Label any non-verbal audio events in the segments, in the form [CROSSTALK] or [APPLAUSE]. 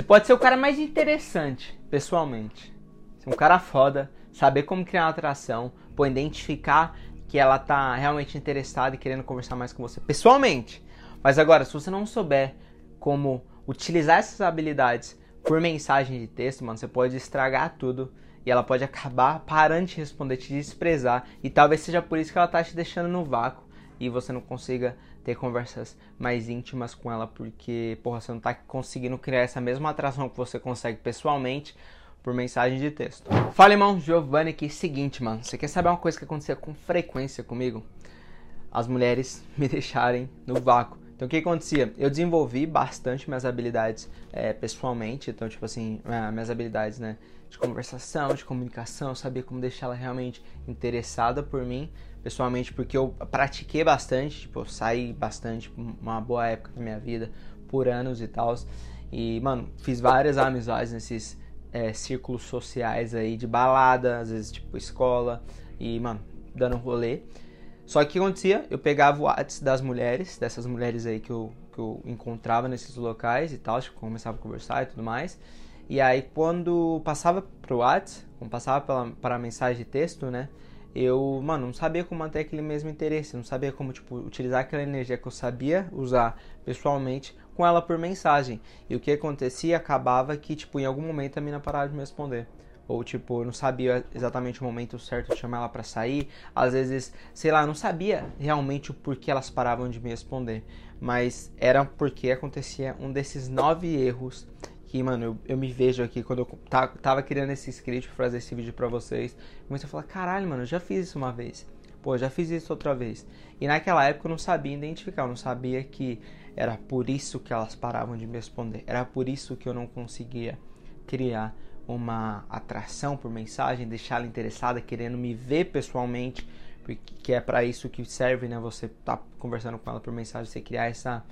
Você pode ser o cara mais interessante, pessoalmente. Ser um cara foda, saber como criar uma atração, pô, identificar que ela tá realmente interessada e querendo conversar mais com você pessoalmente. Mas agora, se você não souber como utilizar essas habilidades por mensagem de texto, mano, você pode estragar tudo e ela pode acabar parando de responder, te desprezar e talvez seja por isso que ela tá te deixando no vácuo e você não consiga ter conversas mais íntimas com ela porque, porra, você não tá conseguindo criar essa mesma atração que você consegue pessoalmente por mensagem de texto. Fala, irmão, Giovanni aqui. Seguinte, mano, você quer saber uma coisa que acontecia com frequência comigo? As mulheres [LAUGHS] me deixarem no vácuo. Então, o que acontecia? Eu desenvolvi bastante minhas habilidades é, pessoalmente. Então, tipo assim, é, minhas habilidades, né? De conversação, de comunicação, sabia como deixar ela realmente interessada por mim, pessoalmente, porque eu pratiquei bastante. Tipo, eu saí bastante, uma boa época da minha vida, por anos e tal. E, mano, fiz várias amizades nesses é, círculos sociais aí de balada, às vezes tipo escola e, mano, dando rolê. Só que o que acontecia? Eu pegava o WhatsApp das mulheres, dessas mulheres aí que eu, que eu encontrava nesses locais e tal, tipo, começava a conversar e tudo mais. E aí quando passava pro WhatsApp, quando passava pela, para a mensagem de texto, né? Eu, mano, não sabia como manter aquele mesmo interesse, não sabia como, tipo, utilizar aquela energia que eu sabia usar pessoalmente com ela por mensagem. E o que acontecia acabava que, tipo, em algum momento a mina parava de me responder. Ou, tipo, não sabia exatamente o momento certo de chamar ela para sair. Às vezes, sei lá, não sabia realmente o porquê elas paravam de me responder. Mas era porque acontecia um desses nove erros que, mano, eu, eu me vejo aqui quando eu tava criando esse script pra fazer esse vídeo pra vocês. Comecei a falar, caralho, mano, eu já fiz isso uma vez. Pô, já fiz isso outra vez. E naquela época eu não sabia identificar, eu não sabia que era por isso que elas paravam de me responder. Era por isso que eu não conseguia criar uma atração por mensagem, deixá-la interessada, querendo me ver pessoalmente, porque é para isso que serve, né? Você tá conversando com ela por mensagem, você criar essa,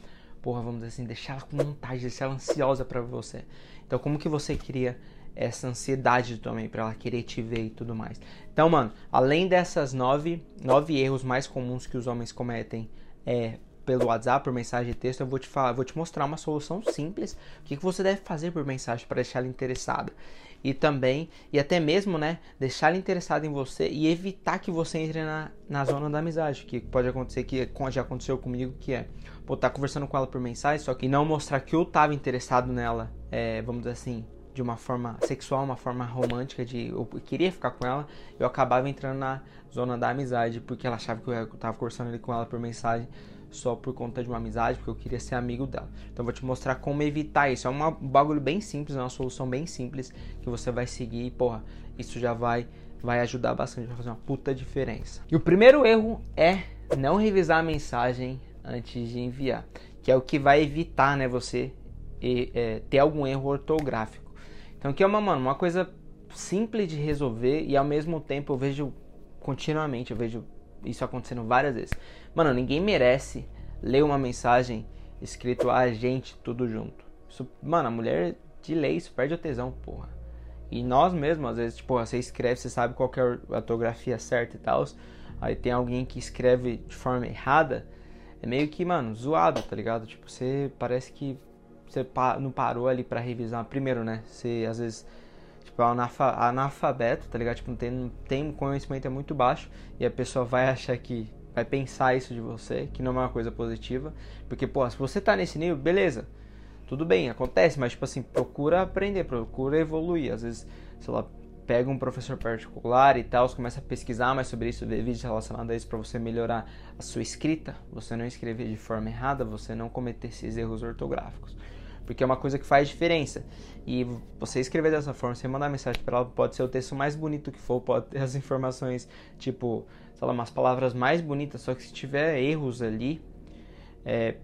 porra, vamos dizer assim, deixar ela com vontade, deixar ela ansiosa para você. Então, como que você cria essa ansiedade também para ela querer te ver e tudo mais? Então, mano, além dessas nove, nove erros mais comuns que os homens cometem é, pelo WhatsApp, por mensagem de texto, eu vou te falar, vou te mostrar uma solução simples, o que, que você deve fazer por mensagem para deixar ela interessada. E também, e até mesmo, né, deixar ela interessada em você e evitar que você entre na, na zona da amizade, que pode acontecer, que já aconteceu comigo, que é, pô, tá conversando com ela por mensagem, só que não mostrar que eu tava interessado nela, é, vamos dizer assim, de uma forma sexual, uma forma romântica, de eu queria ficar com ela, eu acabava entrando na zona da amizade, porque ela achava que eu tava conversando ali com ela por mensagem, só por conta de uma amizade, porque eu queria ser amigo dela. Então eu vou te mostrar como evitar isso. É um bagulho bem simples, é uma solução bem simples que você vai seguir e, porra, isso já vai vai ajudar bastante, vai fazer uma puta diferença. E o primeiro erro é não revisar a mensagem antes de enviar, que é o que vai evitar, né, você é, ter algum erro ortográfico. Então que é uma, mano, uma coisa simples de resolver e ao mesmo tempo eu vejo continuamente, eu vejo isso acontecendo várias vezes. Mano, ninguém merece ler uma mensagem escrito a gente tudo junto. Isso, mano, a mulher de lei, isso perde o tesão, porra. E nós mesmos, às vezes, tipo, você escreve, você sabe qual é a ortografia certa e tal. Aí tem alguém que escreve de forma errada. É meio que, mano, zoado, tá ligado? Tipo, você parece que você não parou ali para revisar. Primeiro, né? Você às vezes tipo, analfabeto, tá ligado? Tipo, não tem, tem conhecimento é muito baixo e a pessoa vai [LAUGHS] achar que vai pensar isso de você, que não é uma coisa positiva, porque pô, se você tá nesse nível, beleza. Tudo bem, acontece, mas tipo assim, procura aprender, procura evoluir. Às vezes, sei lá, pega um professor particular e tal, começa a pesquisar mais sobre isso, ver vídeos relacionados a isso para você melhorar a sua escrita, você não escrever de forma errada, você não cometer esses erros ortográficos porque é uma coisa que faz diferença. E você escrever dessa forma, você mandar mensagem para ela, pode ser o texto mais bonito que for, pode ter as informações, tipo, sei lá, umas palavras mais bonitas, só que se tiver erros ali, é,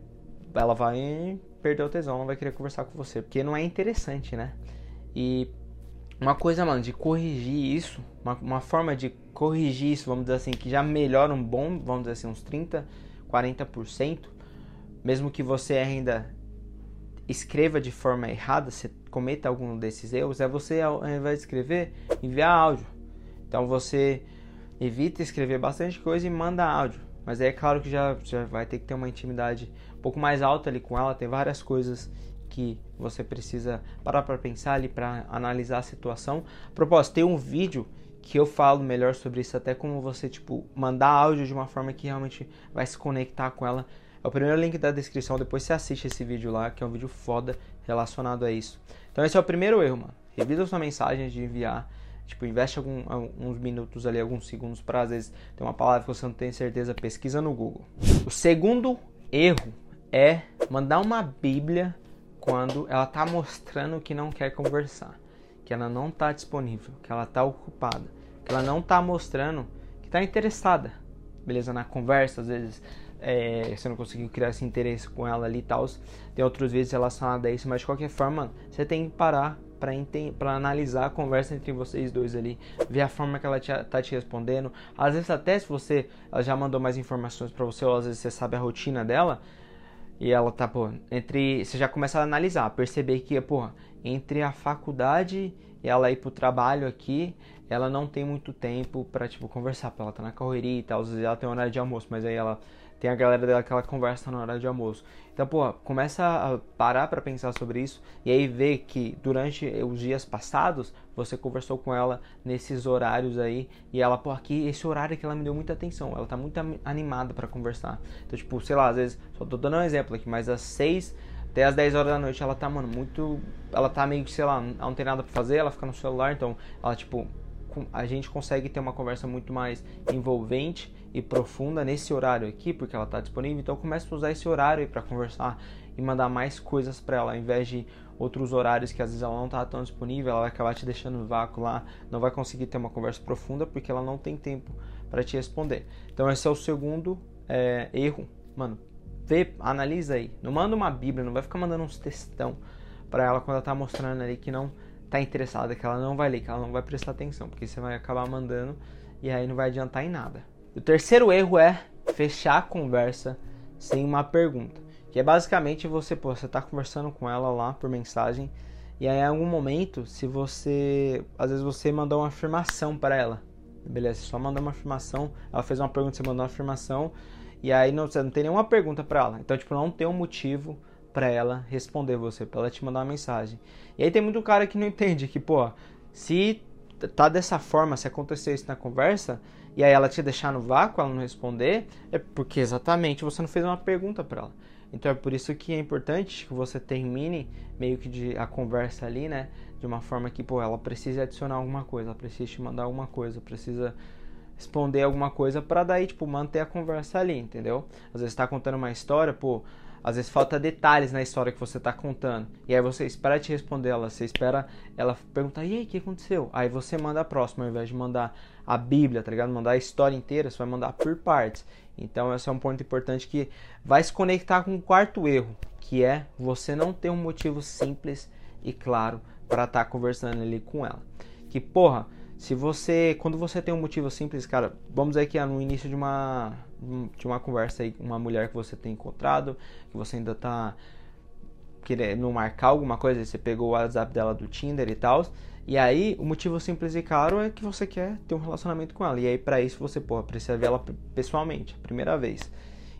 ela vai perder o tesão, não vai querer conversar com você, porque não é interessante, né? E uma coisa, mano, de corrigir isso, uma, uma forma de corrigir isso, vamos dizer assim, que já melhora um bom, vamos dizer assim, uns 30, 40%, mesmo que você ainda escreva de forma errada, você cometa algum desses erros, é você, ao invés de escrever, enviar áudio. Então você evita escrever bastante coisa e manda áudio. Mas aí é claro que já, já vai ter que ter uma intimidade um pouco mais alta ali com ela, tem várias coisas que você precisa parar para pensar ali, para analisar a situação. Propósito, tem um vídeo que eu falo melhor sobre isso, até como você, tipo, mandar áudio de uma forma que realmente vai se conectar com ela. É o primeiro link da descrição, depois você assiste esse vídeo lá, que é um vídeo foda relacionado a isso. Então esse é o primeiro erro, mano. Revisa sua mensagem de enviar. Tipo, investe algum, alguns minutos ali, alguns segundos para às vezes ter uma palavra que você não tem certeza, pesquisa no Google. O segundo erro é mandar uma Bíblia quando ela tá mostrando que não quer conversar que ela não está disponível, que ela está ocupada, que ela não está mostrando que está interessada, beleza? Na conversa, às vezes é, você não conseguiu criar esse interesse com ela ali e tal. Tem outros vezes relacionados a isso, mas de qualquer forma, você tem que parar para analisar a conversa entre vocês dois ali, ver a forma que ela te, tá te respondendo. Às vezes até se você ela já mandou mais informações para você, ou às vezes você sabe a rotina dela, e ela tá, pô, entre. Você já começa a analisar, perceber que, pô, entre a faculdade e ela ir pro trabalho aqui, ela não tem muito tempo para tipo, conversar, porque ela tá na correria e tal, às vezes ela tem horário de almoço, mas aí ela tem a galera dela que ela conversa no horário de almoço. Então, pô, começa a parar para pensar sobre isso e aí ver que durante os dias passados você conversou com ela nesses horários aí e ela, pô, aqui esse horário que ela me deu muita atenção, ela tá muito animada para conversar. Então, tipo, sei lá, às vezes, só tô dando um exemplo aqui, mas às 6 até às 10 horas da noite ela tá, mano, muito. Ela tá meio que, sei lá, não tem nada pra fazer, ela fica no celular, então ela, tipo, a gente consegue ter uma conversa muito mais envolvente e profunda nesse horário aqui, porque ela está disponível. Então começa a usar esse horário para conversar e mandar mais coisas para ela, ao invés de outros horários que às vezes ela não está tão disponível, ela vai acabar te deixando no vácuo lá, não vai conseguir ter uma conversa profunda porque ela não tem tempo para te responder. Então esse é o segundo é, erro, mano. Vê, analisa aí. Não manda uma Bíblia, não vai ficar mandando uns textão para ela quando ela tá mostrando ali que não tá interessada, que ela não vai ler, que ela não vai prestar atenção, porque você vai acabar mandando e aí não vai adiantar em nada. O terceiro erro é fechar a conversa sem uma pergunta, que é basicamente você, pô, você tá conversando com ela lá por mensagem e aí em algum momento, se você, às vezes você mandou uma afirmação para ela, beleza? Só mandou uma afirmação, ela fez uma pergunta, você mandou uma afirmação e aí não, você não tem nenhuma pergunta para ela. Então, tipo, não tem um motivo para ela responder você, para ela te mandar uma mensagem. E aí tem muito cara que não entende que, pô, se tá dessa forma, se acontecer isso na conversa, e aí ela te deixar no vácuo, ela não responder, é porque exatamente você não fez uma pergunta para ela. Então é por isso que é importante que você termine meio que de, a conversa ali, né? De uma forma que, pô, ela precisa adicionar alguma coisa, ela precisa te mandar alguma coisa, precisa responder alguma coisa para daí, tipo, manter a conversa ali, entendeu? Às vezes tá contando uma história, pô, às vezes falta detalhes na história que você está contando. E aí você espera te responder ela, você espera ela perguntar, e aí, o que aconteceu? Aí você manda a próxima, ao invés de mandar a Bíblia, tá ligado? Mandar a história inteira, você vai mandar por partes. Então esse é um ponto importante que vai se conectar com o quarto erro, que é você não ter um motivo simples e claro para estar tá conversando ali com ela. Que porra, se você, quando você tem um motivo simples, cara, vamos dizer que é no início de uma de uma conversa aí uma mulher que você tem encontrado, que você ainda tá querendo marcar alguma coisa, você pegou o WhatsApp dela do Tinder e tal, e aí o motivo simples e claro é que você quer ter um relacionamento com ela. E aí para isso você, pô, precisa ver ela pessoalmente, primeira vez.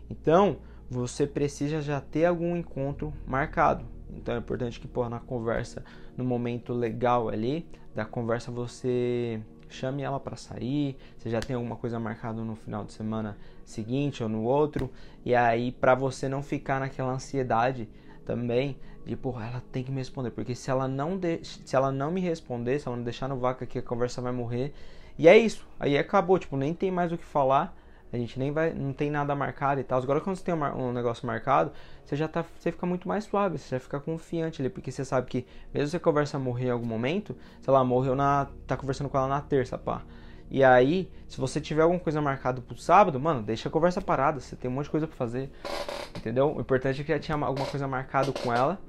Então, você precisa já ter algum encontro marcado. Então é importante que, pô, na conversa, no momento legal ali da conversa, você chame ela para sair. Você já tem alguma coisa marcada no final de semana seguinte ou no outro. E aí, para você não ficar naquela ansiedade também de, porra, ela tem que me responder. Porque se ela não, de... se ela não me responder, se ela não deixar no vácuo aqui, a conversa vai morrer. E é isso. Aí acabou, tipo, nem tem mais o que falar a gente nem vai, não tem nada marcado e tal. Agora quando você tem um, um, negócio marcado, você já tá, você fica muito mais suave, você já fica confiante ali, porque você sabe que mesmo se a conversa morrer em algum momento, sei lá, morreu na, tá conversando com ela na terça, pá. E aí, se você tiver alguma coisa marcada pro sábado, mano, deixa a conversa parada, você tem um monte de coisa para fazer. Entendeu? O importante é que já tinha alguma coisa marcado com ela.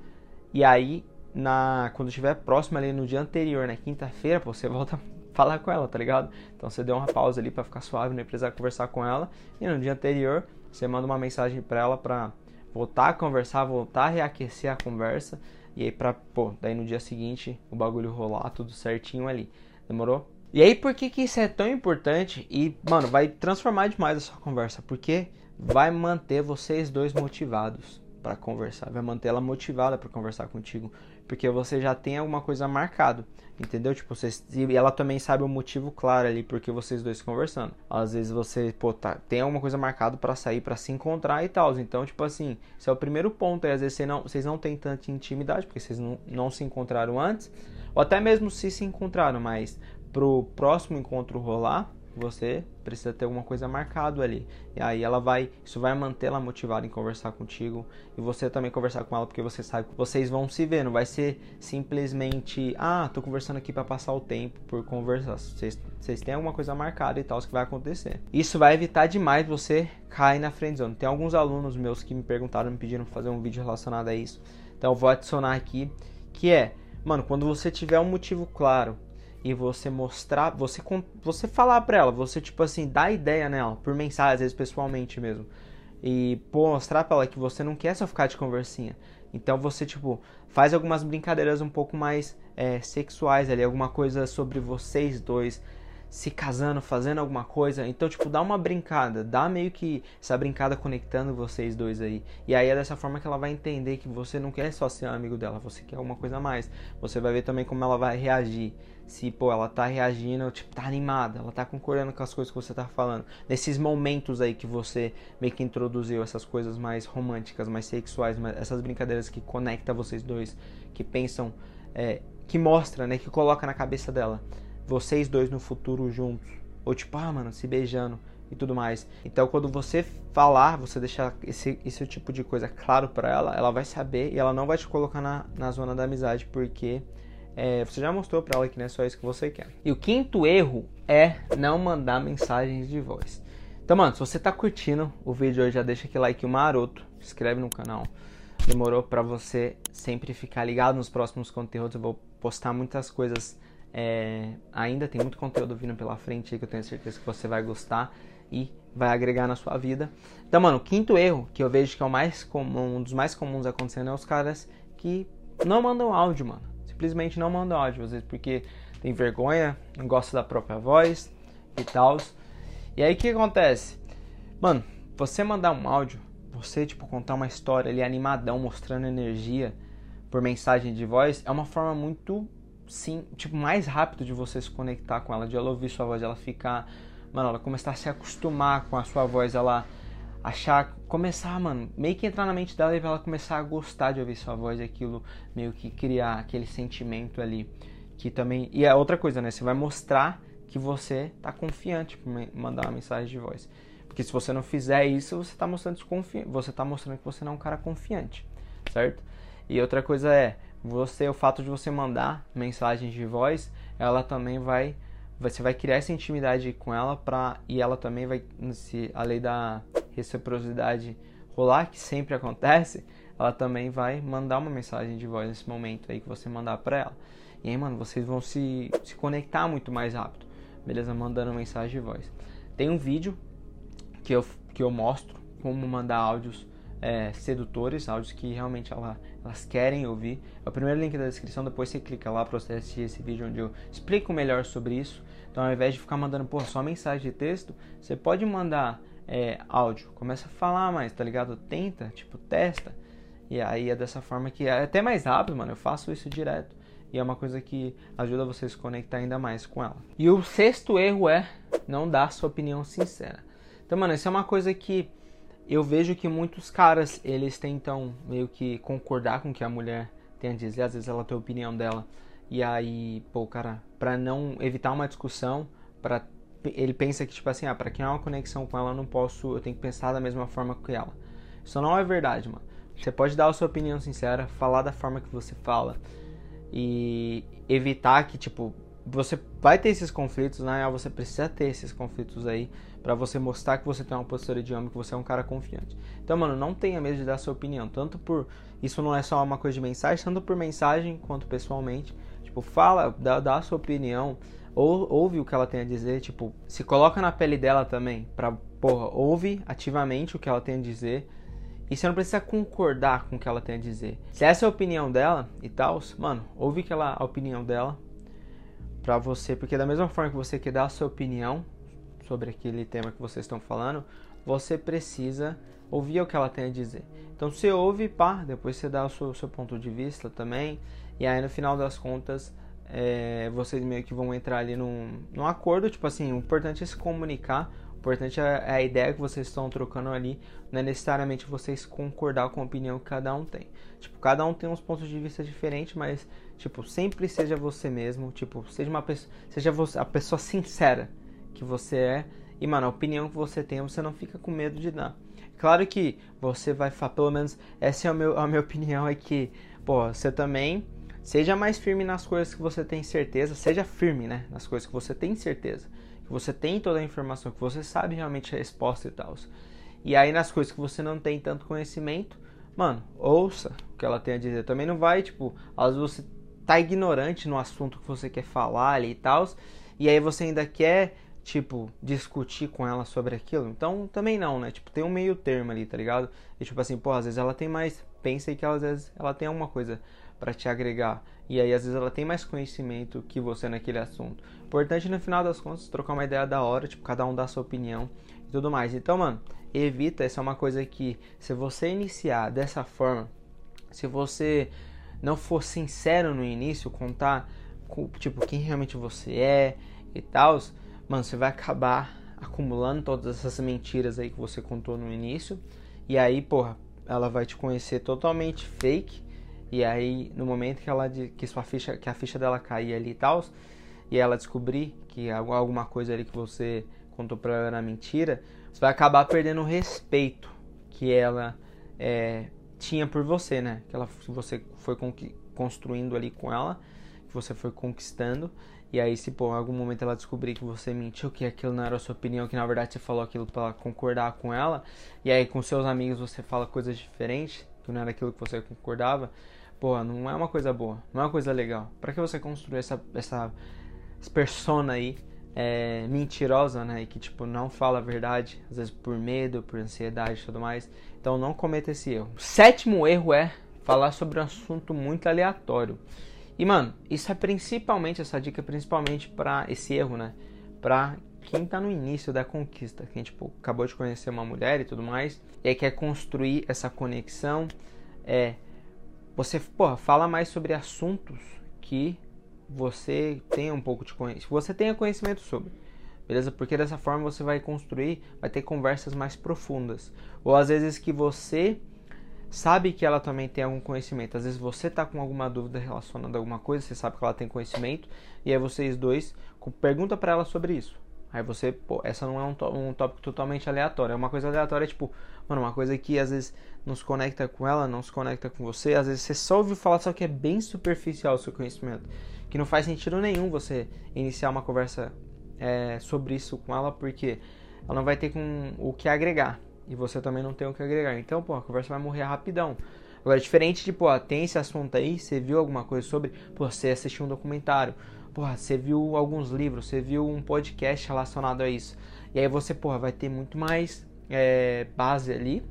E aí, na quando estiver próximo ali no dia anterior, na quinta-feira, você [LAUGHS] volta falar com ela, tá ligado? Então você deu uma pausa ali para ficar suave, não precisar conversar com ela. E no dia anterior, você manda uma mensagem para ela para voltar a conversar, voltar a reaquecer a conversa. E aí pra, pô, daí no dia seguinte o bagulho rolar tudo certinho ali. Demorou? E aí por que que isso é tão importante? E, mano, vai transformar demais a sua conversa. Porque vai manter vocês dois motivados para conversar, vai manter ela motivada para conversar contigo, porque você já tem alguma coisa marcado, entendeu? Tipo, vocês, e ela também sabe o motivo claro ali porque vocês dois conversando. Às vezes você, pô, tá, tem alguma coisa marcado para sair, para se encontrar e tal. Então, tipo assim, esse é o primeiro ponto. Às vezes você não, vocês não têm tanta intimidade porque vocês não, não se encontraram antes, ou até mesmo se se encontraram, mas pro próximo encontro rolar, você precisa ter alguma coisa marcado ali. E aí ela vai, isso vai manter ela motivada em conversar contigo e você também conversar com ela porque você sabe que vocês vão se ver, não vai ser simplesmente, ah, tô conversando aqui para passar o tempo por conversar. Vocês, vocês têm alguma coisa marcada e tal que vai acontecer. Isso vai evitar demais você cair na friendzone. Tem alguns alunos meus que me perguntaram, me pediram fazer um vídeo relacionado a isso. Então eu vou adicionar aqui que é, mano, quando você tiver um motivo claro e você mostrar, você você falar para ela, você tipo assim, dar ideia nela por mensagem, às vezes pessoalmente mesmo. E pô, mostrar para ela que você não quer só ficar de conversinha. Então você tipo faz algumas brincadeiras um pouco mais é, sexuais ali, alguma coisa sobre vocês dois se casando, fazendo alguma coisa. Então, tipo, dá uma brincada, dá meio que essa brincada conectando vocês dois aí. E aí é dessa forma que ela vai entender que você não quer só ser amigo dela, você quer alguma coisa a mais. Você vai ver também como ela vai reagir. Se, pô, ela tá reagindo, tipo, tá animada, ela tá concordando com as coisas que você tá falando. Nesses momentos aí que você meio que introduziu essas coisas mais românticas, mais sexuais, essas brincadeiras que conecta vocês dois, que pensam, é, que mostra, né, que coloca na cabeça dela vocês dois no futuro juntos. Ou tipo, ah, mano, se beijando e tudo mais. Então, quando você falar, você deixar esse, esse tipo de coisa claro para ela, ela vai saber e ela não vai te colocar na, na zona da amizade, porque é, você já mostrou para ela que não é só isso que você quer. E o quinto erro é não mandar mensagens de voz. Então, mano, se você tá curtindo o vídeo hoje, já deixa aquele like maroto, se inscreve no canal. Demorou para você sempre ficar ligado nos próximos conteúdos. Eu vou postar muitas coisas é, ainda tem muito conteúdo vindo pela frente que eu tenho certeza que você vai gostar e vai agregar na sua vida. Então, mano, o quinto erro que eu vejo que é o mais comum, um dos mais comuns acontecendo é os caras que não mandam áudio, mano. Simplesmente não mandam áudio, às vezes porque tem vergonha, não gosta da própria voz e tal. E aí o que acontece? Mano, você mandar um áudio, você tipo contar uma história ali animadão, mostrando energia por mensagem de voz, é uma forma muito sim, tipo, mais rápido de você se conectar com ela, de ela ouvir sua voz, ela ficar, mano, ela começar a se acostumar com a sua voz, ela achar, começar, mano, meio que entrar na mente dela e ela começar a gostar de ouvir sua voz e aquilo meio que criar aquele sentimento ali que também, e a outra coisa, né, você vai mostrar que você tá confiante para mandar uma mensagem de voz. Porque se você não fizer isso, você tá mostrando desconfi... você tá mostrando que você não é um cara confiante, certo? E outra coisa é, você o fato de você mandar mensagens de voz, ela também vai você vai criar essa intimidade com ela para e ela também vai se a lei da reciprocidade rolar que sempre acontece, ela também vai mandar uma mensagem de voz nesse momento aí que você mandar para ela. E aí, mano, vocês vão se, se conectar muito mais rápido. Beleza? Mandando mensagem de voz. Tem um vídeo que eu, que eu mostro como mandar áudios é, sedutores, áudios que realmente ela, elas querem ouvir. É o primeiro link da descrição, depois você clica lá para você assistir esse vídeo onde eu explico melhor sobre isso. Então ao invés de ficar mandando só mensagem de texto, você pode mandar é, áudio. Começa a falar mais, tá ligado? Tenta, tipo, testa. E aí é dessa forma que é até mais rápido, mano. Eu faço isso direto. E é uma coisa que ajuda você a se conectar ainda mais com ela. E o sexto erro é não dar sua opinião sincera. Então, mano, isso é uma coisa que eu vejo que muitos caras, eles tentam meio que concordar com o que a mulher tem a dizer, às vezes ela tem a opinião dela, e aí, pô, cara, pra não evitar uma discussão, para ele pensa que, tipo assim, ah, pra criar uma conexão com ela, eu não posso, eu tenho que pensar da mesma forma que ela. Isso não é verdade, mano. Você pode dar a sua opinião sincera, falar da forma que você fala, e evitar que, tipo, você vai ter esses conflitos, né? Você precisa ter esses conflitos aí para você mostrar que você tem uma postura de homem, que você é um cara confiante. Então, mano, não tenha medo de dar sua opinião, tanto por isso não é só uma coisa de mensagem, tanto por mensagem quanto pessoalmente. Tipo, fala, dá, dá a sua opinião, ou ouve o que ela tem a dizer, tipo, se coloca na pele dela também, pra, porra, ouve ativamente o que ela tem a dizer. E você não precisa concordar com o que ela tem a dizer. Se essa é a opinião dela e tal, mano, ouve aquela, a opinião dela pra você, porque da mesma forma que você quer dar a sua opinião, sobre aquele tema que vocês estão falando, você precisa ouvir o que ela tem a dizer. Então você ouve, pá, depois você dá o seu, seu ponto de vista também, e aí no final das contas é, vocês meio que vão entrar ali num, num acordo, tipo assim, o importante é se comunicar, o importante é, é a ideia que vocês estão trocando ali, não é necessariamente vocês concordar com a opinião que cada um tem. Tipo, cada um tem uns pontos de vista diferentes, mas, tipo, sempre seja você mesmo, tipo, seja uma pessoa, seja você, a pessoa sincera que você é, e, mano, a opinião que você tem, você não fica com medo de dar. Claro que você vai falar, pelo menos essa é a, meu, a minha [LAUGHS] opinião, é que, pô, você também seja mais firme nas coisas que você tem certeza, seja firme, né, nas coisas que você tem certeza, que você tem toda a informação, que você sabe realmente a resposta e tal. E aí nas coisas que você não tem tanto conhecimento, mano, ouça o que ela tem a dizer. Também não vai, tipo, às vezes você tá ignorante no assunto que você quer falar ali e tal, e aí você ainda quer tipo, discutir com ela sobre aquilo. Então, também não, né? Tipo, tem um meio termo ali, tá ligado? E tipo assim, pô, às vezes ela tem mais. Pensa que às vezes ela tem alguma coisa para te agregar. E aí, às vezes, ela tem mais conhecimento que você naquele assunto. Importante, no final das contas, trocar uma ideia da hora, tipo, cada um dá a sua opinião e tudo mais. Então, mano, evita, essa é uma coisa que, se você iniciar dessa forma, se você não for sincero no início, contar, tipo, quem realmente você é e tal mano, você vai acabar acumulando todas essas mentiras aí que você contou no início. E aí, porra, ela vai te conhecer totalmente fake. E aí, no momento que ela que sua ficha, que a ficha dela cair ali e tal, e ela descobrir que alguma coisa ali que você contou pra ela era mentira, você vai acabar perdendo o respeito que ela é, tinha por você, né? Que ela, que você foi construindo ali com ela, que você foi conquistando. E aí, se por algum momento ela descobrir que você mentiu, que aquilo não era a sua opinião, que na verdade você falou aquilo para concordar com ela, e aí com seus amigos você fala coisas diferentes, que não era aquilo que você concordava, pô, não é uma coisa boa, não é uma coisa legal. Para que você construir essa, essa persona aí é, mentirosa, né, e que tipo não fala a verdade, às vezes por medo, por ansiedade e tudo mais. Então não cometa esse erro. Sétimo erro é falar sobre um assunto muito aleatório. E, mano, isso é principalmente, essa dica é principalmente para esse erro, né? Pra quem tá no início da conquista, quem, tipo, acabou de conhecer uma mulher e tudo mais, e aí quer construir essa conexão, é... Você, porra, fala mais sobre assuntos que você tenha um pouco de conhecimento, você tenha conhecimento sobre, beleza? Porque dessa forma você vai construir, vai ter conversas mais profundas. Ou às vezes que você sabe que ela também tem algum conhecimento. Às vezes você está com alguma dúvida relacionada a alguma coisa, você sabe que ela tem conhecimento, e aí vocês dois pergunta para ela sobre isso. Aí você, pô, essa não é um, um tópico totalmente aleatório, é uma coisa aleatória, tipo, mano, uma coisa que às vezes nos conecta com ela, não se conecta com você, às vezes você só ouviu falar, só que é bem superficial o seu conhecimento, que não faz sentido nenhum você iniciar uma conversa é, sobre isso com ela, porque ela não vai ter com o que agregar e você também não tem o que agregar. Então, pô, a conversa vai morrer rapidão. Agora, diferente de, pô, tem esse assunto aí, você viu alguma coisa sobre, pô, você assistiu um documentário, pô, você viu alguns livros, você viu um podcast relacionado a isso. E aí você, pô, vai ter muito mais é, base ali,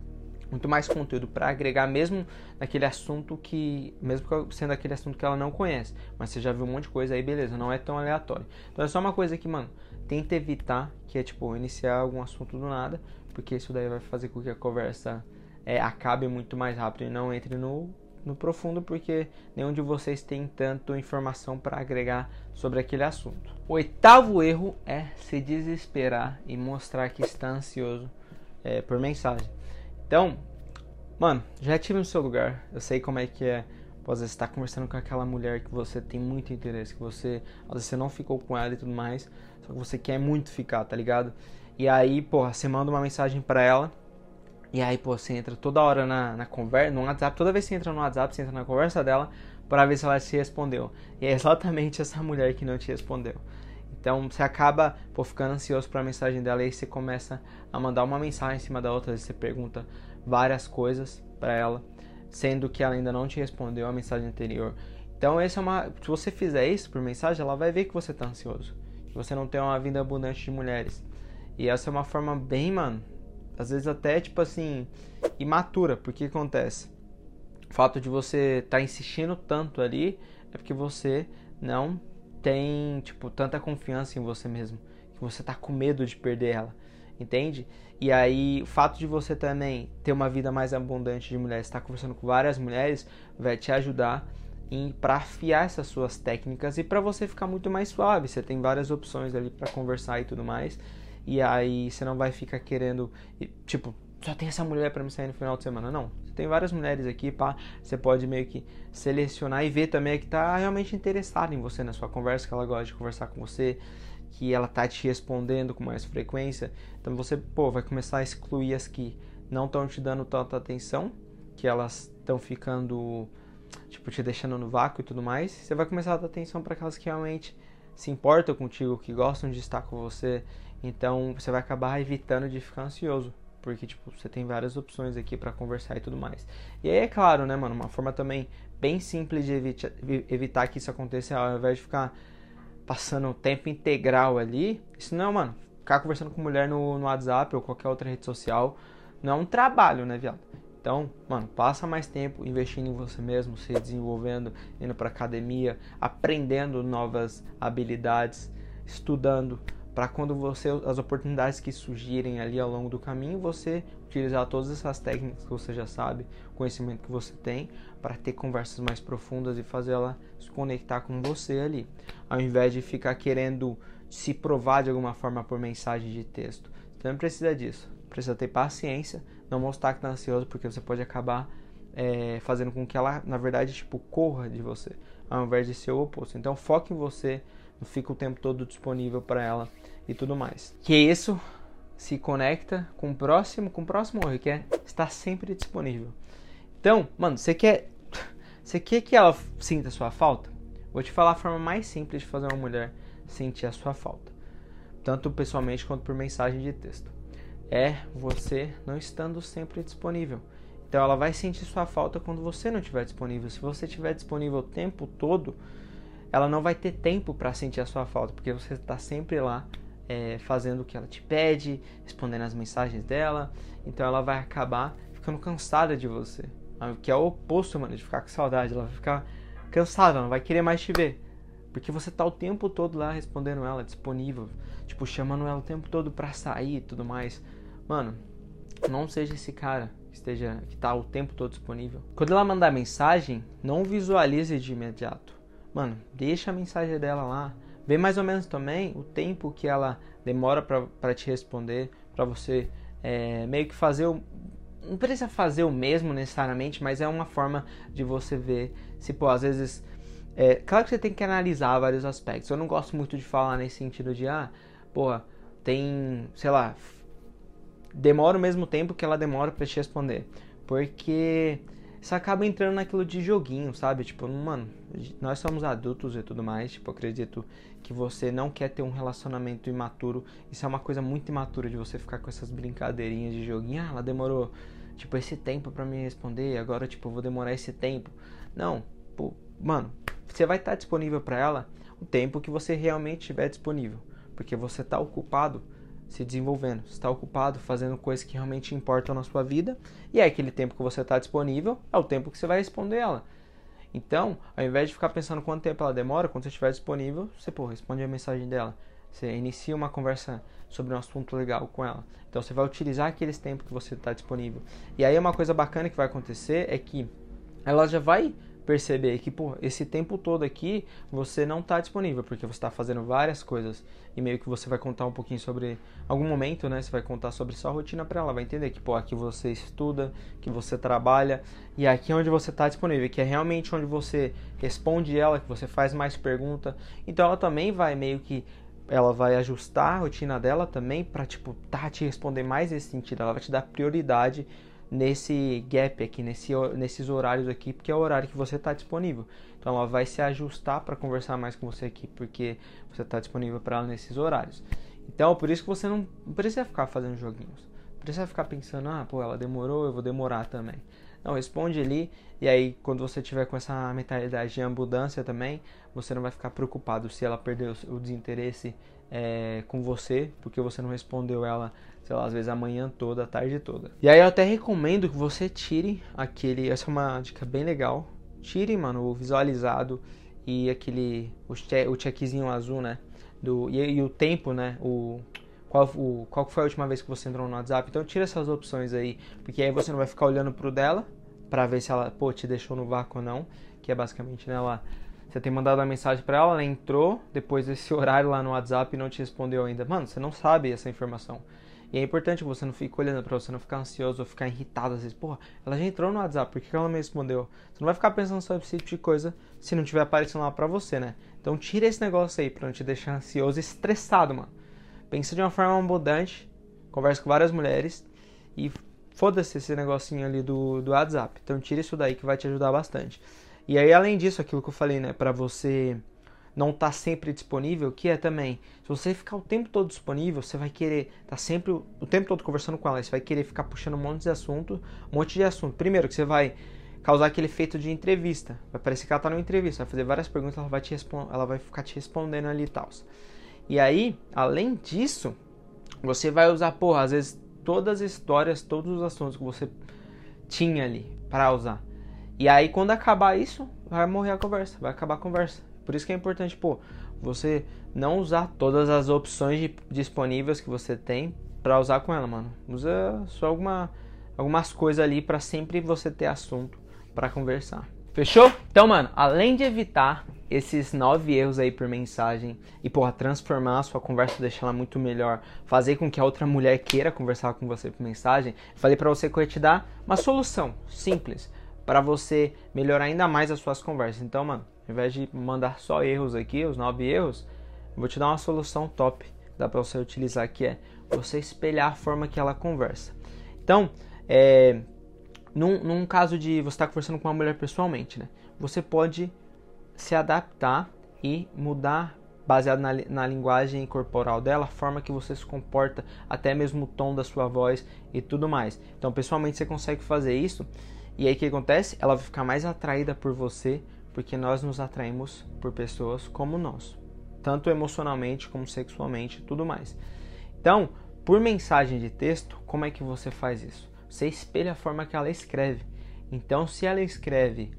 muito mais conteúdo para agregar mesmo naquele assunto que, mesmo sendo aquele assunto que ela não conhece, mas você já viu um monte de coisa aí, beleza, não é tão aleatório. Então é só uma coisa que, mano, tenta evitar, que é tipo iniciar algum assunto do nada, porque isso daí vai fazer com que a conversa é, acabe muito mais rápido e não entre no, no profundo, porque nenhum de vocês tem tanto informação para agregar sobre aquele assunto. O oitavo erro é se desesperar e mostrar que está ansioso é, por mensagem. Então, mano, já tive no seu lugar, eu sei como é que é. Às vezes estar tá conversando com aquela mulher que você tem muito interesse, que você às vezes você não ficou com ela e tudo mais, só que você quer muito ficar, tá ligado? E aí, porra, você manda uma mensagem pra ela. E aí, pô, você entra toda hora na, na conversa, no WhatsApp. Toda vez que você entra no WhatsApp, você entra na conversa dela para ver se ela te respondeu. E é exatamente [LAUGHS] essa mulher que não te respondeu. Então você acaba pô, ficando ansioso para a mensagem dela e aí você começa a mandar uma mensagem em cima da outra. Você pergunta várias coisas para ela, sendo que ela ainda não te respondeu a mensagem anterior. Então essa é uma, se você fizer isso por mensagem, ela vai ver que você está ansioso, que você não tem uma vida abundante de mulheres. E essa é uma forma bem, mano, às vezes até tipo assim, imatura, porque acontece. O fato de você estar tá insistindo tanto ali é porque você não tem, tipo, tanta confiança em você mesmo, que você tá com medo de perder ela. entende? E aí, o fato de você também ter uma vida mais abundante de mulheres, estar conversando com várias mulheres, vai te ajudar para afiar essas suas técnicas e para você ficar muito mais suave. Você tem várias opções ali para conversar e tudo mais. E aí você não vai ficar querendo, tipo, só tem essa mulher para me sair no final de semana. Não. Tem várias mulheres aqui, pá. Você pode meio que selecionar e ver também que tá realmente interessada em você, na sua conversa, que ela gosta de conversar com você que ela tá te respondendo com mais frequência, então você, pô, vai começar a excluir as que não estão te dando tanta atenção, que elas estão ficando, tipo, te deixando no vácuo e tudo mais. Você vai começar a dar atenção para aquelas que realmente se importam contigo, que gostam de estar com você. Então, você vai acabar evitando de ficar ansioso, porque tipo, você tem várias opções aqui para conversar e tudo mais. E aí é claro, né, mano, uma forma também bem simples de evitar, evitar que isso aconteça, ao invés de ficar passando tempo integral ali. Isso não, mano. Ficar conversando com mulher no, no WhatsApp ou qualquer outra rede social não é um trabalho, né, viado? Então, mano, passa mais tempo investindo em você mesmo, se desenvolvendo, indo para academia, aprendendo novas habilidades, estudando, para quando você as oportunidades que surgirem ali ao longo do caminho, você utilizar todas essas técnicas que você já sabe, conhecimento que você tem, para ter conversas mais profundas e fazer ela se conectar com você ali, ao invés de ficar querendo se provar de alguma forma por mensagem de texto. Você não precisa disso. Precisa ter paciência, não mostrar que está ansioso, porque você pode acabar é, fazendo com que ela, na verdade, tipo, corra de você, ao invés de ser o oposto. Então, foque em você, não fica o tempo todo disponível para ela e tudo mais. Que isso se conecta com o próximo, com o próximo erro, que é estar sempre disponível. Então, mano, você quer você quer que ela sinta sua falta? Vou te falar a forma mais simples de fazer uma mulher sentir a sua falta, tanto pessoalmente quanto por mensagem de texto. É você não estando sempre disponível. Então ela vai sentir sua falta quando você não estiver disponível. Se você estiver disponível o tempo todo, ela não vai ter tempo para sentir a sua falta, porque você está sempre lá é, fazendo o que ela te pede, respondendo as mensagens dela. Então ela vai acabar ficando cansada de você. Que é o oposto, mano, de ficar com saudade. Ela vai ficar cansada, não vai querer mais te ver. Porque você tá o tempo todo lá respondendo ela, disponível. Tipo, chamando ela o tempo todo pra sair e tudo mais. Mano, não seja esse cara que esteja que tá o tempo todo disponível. Quando ela mandar mensagem, não visualize de imediato. Mano, deixa a mensagem dela lá. Vê mais ou menos também o tempo que ela demora para te responder, para você é, meio que fazer o. Não precisa fazer o mesmo necessariamente, mas é uma forma de você ver se, pô, às vezes. É, claro que você tem que analisar vários aspectos. Eu não gosto muito de falar nesse sentido de, ah, porra, tem, sei lá, demora o mesmo tempo que ela demora para te responder. Porque isso acaba entrando naquilo de joguinho, sabe? Tipo, mano, nós somos adultos e tudo mais. Tipo, acredito que você não quer ter um relacionamento imaturo. Isso é uma coisa muito imatura de você ficar com essas brincadeirinhas de joguinho. Ah, ela demorou, tipo, esse tempo para me responder. Agora, tipo, eu vou demorar esse tempo. Não, pô, mano, você vai estar disponível para ela o tempo que você realmente estiver disponível. Porque você tá ocupado se desenvolvendo, está ocupado fazendo coisas que realmente importam na sua vida, e é aquele tempo que você está disponível, é o tempo que você vai responder ela. Então, ao invés de ficar pensando quanto tempo ela demora, quando você estiver disponível, você pô, responde a mensagem dela. Você inicia uma conversa sobre um assunto legal com ela. Então você vai utilizar aqueles tempos que você está disponível. E aí uma coisa bacana que vai acontecer é que ela já vai perceber que, pô, esse tempo todo aqui você não está disponível, porque você está fazendo várias coisas e meio que você vai contar um pouquinho sobre algum momento, né? Você vai contar sobre sua rotina para ela, vai entender que, pô, aqui você estuda, que você trabalha e aqui é onde você está disponível, que é realmente onde você responde ela, que você faz mais pergunta. Então ela também vai meio que ela vai ajustar a rotina dela também para tipo tá te responder mais nesse sentido, ela vai te dar prioridade nesse gap aqui, nesse, nesses horários aqui, porque é o horário que você está disponível. Então ela vai se ajustar para conversar mais com você aqui, porque você está disponível para ela nesses horários. Então por isso que você não, precisa ficar fazendo joguinhos. Precisa ficar pensando, ah, pô, ela demorou, eu vou demorar também. Não, responde ali e aí quando você tiver com essa mentalidade de abundância também, você não vai ficar preocupado se ela perdeu o desinteresse é, com você, porque você não respondeu ela sei lá, às vezes a manhã toda, a tarde toda. E aí eu até recomendo que você tire aquele, essa é uma dica bem legal. Tire, mano, o visualizado e aquele o, che, o checkzinho azul, né? Do, e, e, o tempo, né? O qual, o, qual foi a última vez que você entrou no WhatsApp. Então tira essas opções aí, porque aí você não vai ficar olhando pro dela para ver se ela, pô, te deixou no vácuo ou não, que é basicamente, né, ela você tem mandado a mensagem para ela, ela entrou depois desse horário lá no WhatsApp e não te respondeu ainda. Mano, você não sabe essa informação. E é importante você não fique olhando para você não ficar ansioso ou ficar irritado às vezes. Porra, ela já entrou no WhatsApp, por que ela me respondeu? Você não vai ficar pensando sobre esse tipo de coisa se não tiver aparecendo lá pra você, né? Então tira esse negócio aí pra não te deixar ansioso e estressado, mano. Pensa de uma forma abundante, conversa com várias mulheres e foda-se esse negocinho ali do, do WhatsApp. Então tira isso daí que vai te ajudar bastante. E aí, além disso, aquilo que eu falei, né, pra você não estar tá sempre disponível, que é também, se você ficar o tempo todo disponível, você vai querer estar tá sempre o tempo todo conversando com ela, você vai querer ficar puxando um monte de assunto, um monte de assunto. Primeiro que você vai causar aquele efeito de entrevista. Vai parecer que ela tá numa entrevista, vai fazer várias perguntas, ela vai te ela vai ficar te respondendo ali e tal. E aí, além disso, você vai usar, porra, às vezes todas as histórias, todos os assuntos que você tinha ali para usar. E aí, quando acabar isso, vai morrer a conversa, vai acabar a conversa. Por isso que é importante, pô, você não usar todas as opções de, disponíveis que você tem para usar com ela, mano. Usa só alguma, algumas coisas ali para sempre você ter assunto para conversar. Fechou? Então, mano, além de evitar esses nove erros aí por mensagem e, porra, transformar a sua conversa, deixar ela muito melhor, fazer com que a outra mulher queira conversar com você por mensagem, falei para você que eu ia te dar uma solução simples para você melhorar ainda mais as suas conversas. Então, mano, ao invés de mandar só erros aqui, os nove erros, vou te dar uma solução top. Dá para você utilizar que é você espelhar a forma que ela conversa. Então, é, num, num caso de você estar tá conversando com uma mulher pessoalmente, né? Você pode se adaptar e mudar baseado na, na linguagem corporal dela, a forma que você se comporta, até mesmo o tom da sua voz e tudo mais. Então, pessoalmente, você consegue fazer isso e aí o que acontece? Ela vai ficar mais atraída por você, porque nós nos atraímos por pessoas como nós, tanto emocionalmente como sexualmente, tudo mais. Então, por mensagem de texto, como é que você faz isso? Você espelha a forma que ela escreve. Então, se ela escreve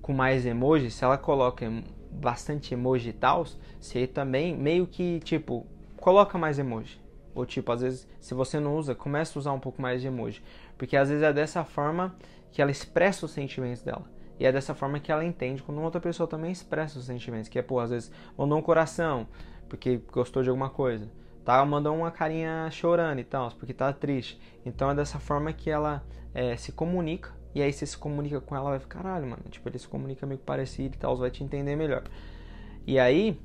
com mais emojis, se ela coloca bastante emoji e tal, você também meio que tipo coloca mais emoji. Ou tipo, às vezes, se você não usa, começa a usar um pouco mais de emoji. Porque às vezes é dessa forma que ela expressa os sentimentos dela. E é dessa forma que ela entende quando outra pessoa também expressa os sentimentos. Que é, pô, às vezes mandou um coração porque gostou de alguma coisa. Tá? Mandou uma carinha chorando e tal, porque tá triste. Então é dessa forma que ela é, se comunica. E aí você se comunica com ela, vai ficar, caralho, mano. Tipo, ele se comunica meio parecido e tal, vai te entender melhor. E aí,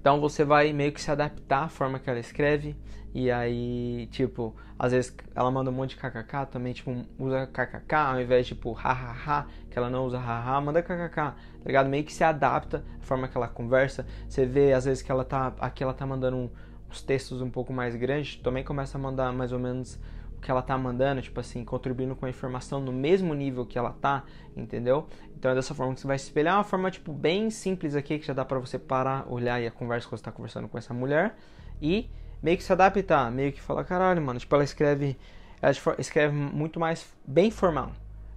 então você vai meio que se adaptar à forma que ela escreve. E aí, tipo, às vezes ela manda um monte de kkk também, tipo, usa kkk ao invés de tipo hahaha, que ela não usa haha, manda kkk, tá ligado? Meio que se adapta à forma que ela conversa. Você vê às vezes que ela tá, aqui ela tá mandando uns textos um pouco mais grandes, também começa a mandar mais ou menos o que ela tá mandando, tipo assim, contribuindo com a informação no mesmo nível que ela tá, entendeu? Então é dessa forma que você vai se espelhar, uma forma tipo bem simples aqui que já dá para você parar, olhar e a conversa que você tá conversando com essa mulher e meio que se adaptar, meio que falar, caralho, mano, tipo ela escreve, ela escreve muito mais bem formal.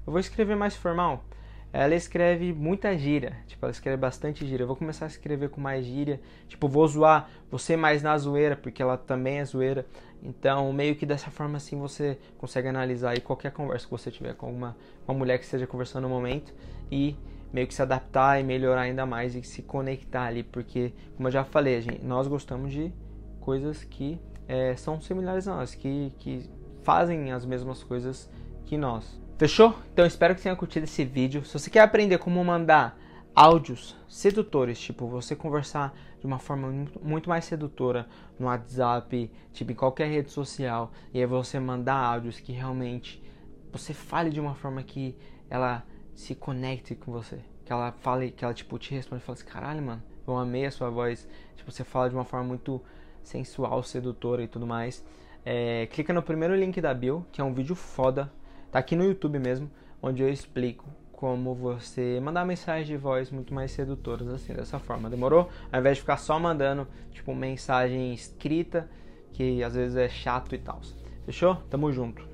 Eu vou escrever mais formal. Ela escreve muita gíria, tipo, ela escreve bastante gíria. Eu vou começar a escrever com mais gíria, tipo, vou zoar você mais na zoeira, porque ela também é zoeira. Então, meio que dessa forma assim você consegue analisar aí qualquer conversa que você tiver com uma, uma mulher que esteja conversando no momento e meio que se adaptar e melhorar ainda mais e se conectar ali, porque, como eu já falei, gente, nós gostamos de coisas que é, são similares a nós, que, que fazem as mesmas coisas que nós. Fechou? Então espero que tenha curtido esse vídeo. Se você quer aprender como mandar áudios sedutores, tipo você conversar de uma forma muito mais sedutora no WhatsApp, tipo em qualquer rede social, e aí você mandar áudios que realmente você fale de uma forma que ela se conecte com você, que ela fale, que ela tipo te responde e fale assim, caralho, mano, eu amei a sua voz, tipo você fala de uma forma muito sensual, sedutora e tudo mais. É, clica no primeiro link da bio, que é um vídeo foda, tá aqui no YouTube mesmo, onde eu explico como você mandar mensagens de voz muito mais sedutoras assim, dessa forma. Demorou? Ao invés de ficar só mandando, tipo, mensagem escrita, que às vezes é chato e tal. Fechou? Tamo junto.